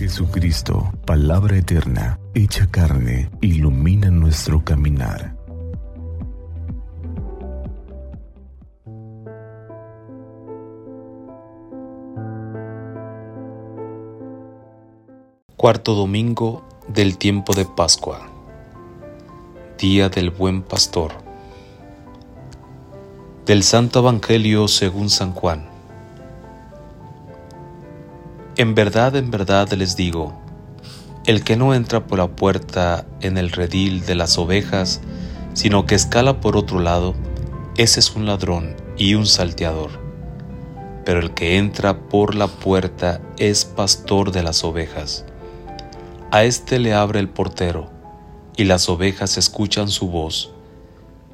Jesucristo, palabra eterna, hecha carne, ilumina nuestro caminar. Cuarto domingo del tiempo de Pascua. Día del Buen Pastor. Del Santo Evangelio según San Juan. En verdad, en verdad les digo, el que no entra por la puerta en el redil de las ovejas, sino que escala por otro lado, ese es un ladrón y un salteador. Pero el que entra por la puerta es pastor de las ovejas. A éste le abre el portero, y las ovejas escuchan su voz,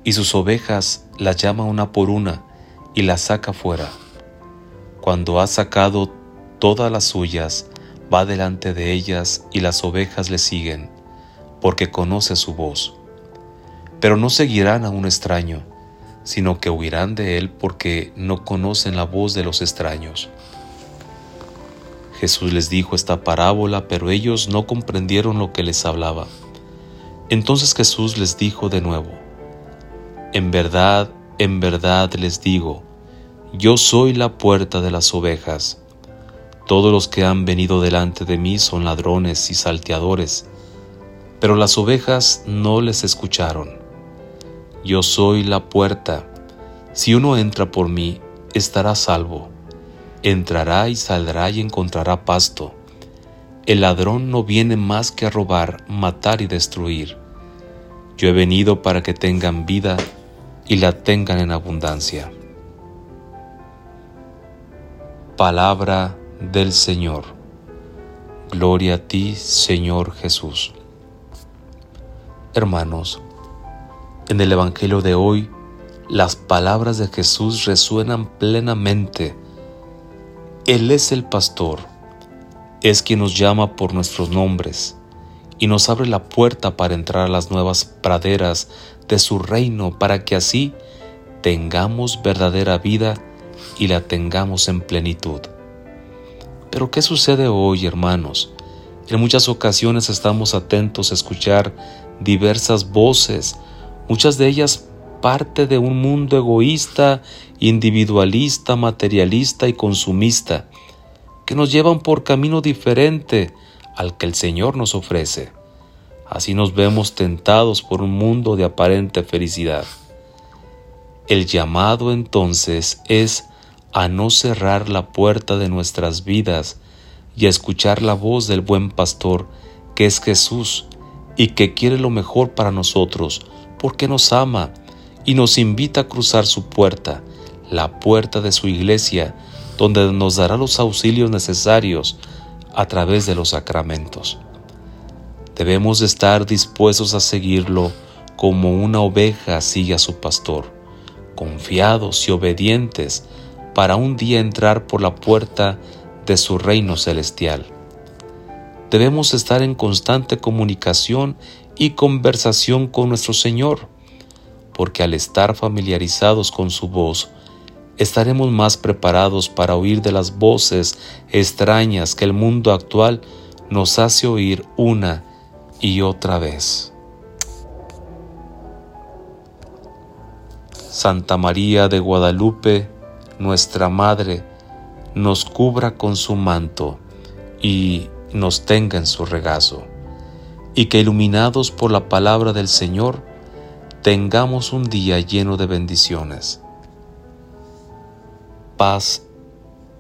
y sus ovejas las llama una por una y las saca fuera. Cuando ha sacado todas las suyas, va delante de ellas y las ovejas le siguen, porque conoce su voz. Pero no seguirán a un extraño, sino que huirán de él porque no conocen la voz de los extraños. Jesús les dijo esta parábola, pero ellos no comprendieron lo que les hablaba. Entonces Jesús les dijo de nuevo, En verdad, en verdad les digo, yo soy la puerta de las ovejas. Todos los que han venido delante de mí son ladrones y salteadores, pero las ovejas no les escucharon. Yo soy la puerta. Si uno entra por mí, estará salvo. Entrará y saldrá y encontrará pasto. El ladrón no viene más que a robar, matar y destruir. Yo he venido para que tengan vida y la tengan en abundancia. Palabra del Señor. Gloria a ti, Señor Jesús. Hermanos, en el Evangelio de hoy, las palabras de Jesús resuenan plenamente. Él es el pastor, es quien nos llama por nuestros nombres y nos abre la puerta para entrar a las nuevas praderas de su reino para que así tengamos verdadera vida y la tengamos en plenitud. Pero ¿qué sucede hoy, hermanos? En muchas ocasiones estamos atentos a escuchar diversas voces, muchas de ellas parte de un mundo egoísta, individualista, materialista y consumista, que nos llevan por camino diferente al que el Señor nos ofrece. Así nos vemos tentados por un mundo de aparente felicidad. El llamado entonces es a no cerrar la puerta de nuestras vidas y a escuchar la voz del buen pastor que es Jesús y que quiere lo mejor para nosotros porque nos ama y nos invita a cruzar su puerta, la puerta de su iglesia, donde nos dará los auxilios necesarios a través de los sacramentos. Debemos estar dispuestos a seguirlo como una oveja sigue a su pastor, confiados y obedientes para un día entrar por la puerta de su reino celestial. Debemos estar en constante comunicación y conversación con nuestro Señor, porque al estar familiarizados con su voz, estaremos más preparados para oír de las voces extrañas que el mundo actual nos hace oír una y otra vez. Santa María de Guadalupe, nuestra Madre, nos cubra con su manto y nos tenga en su regazo, y que iluminados por la palabra del Señor, tengamos un día lleno de bendiciones, paz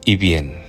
y bien.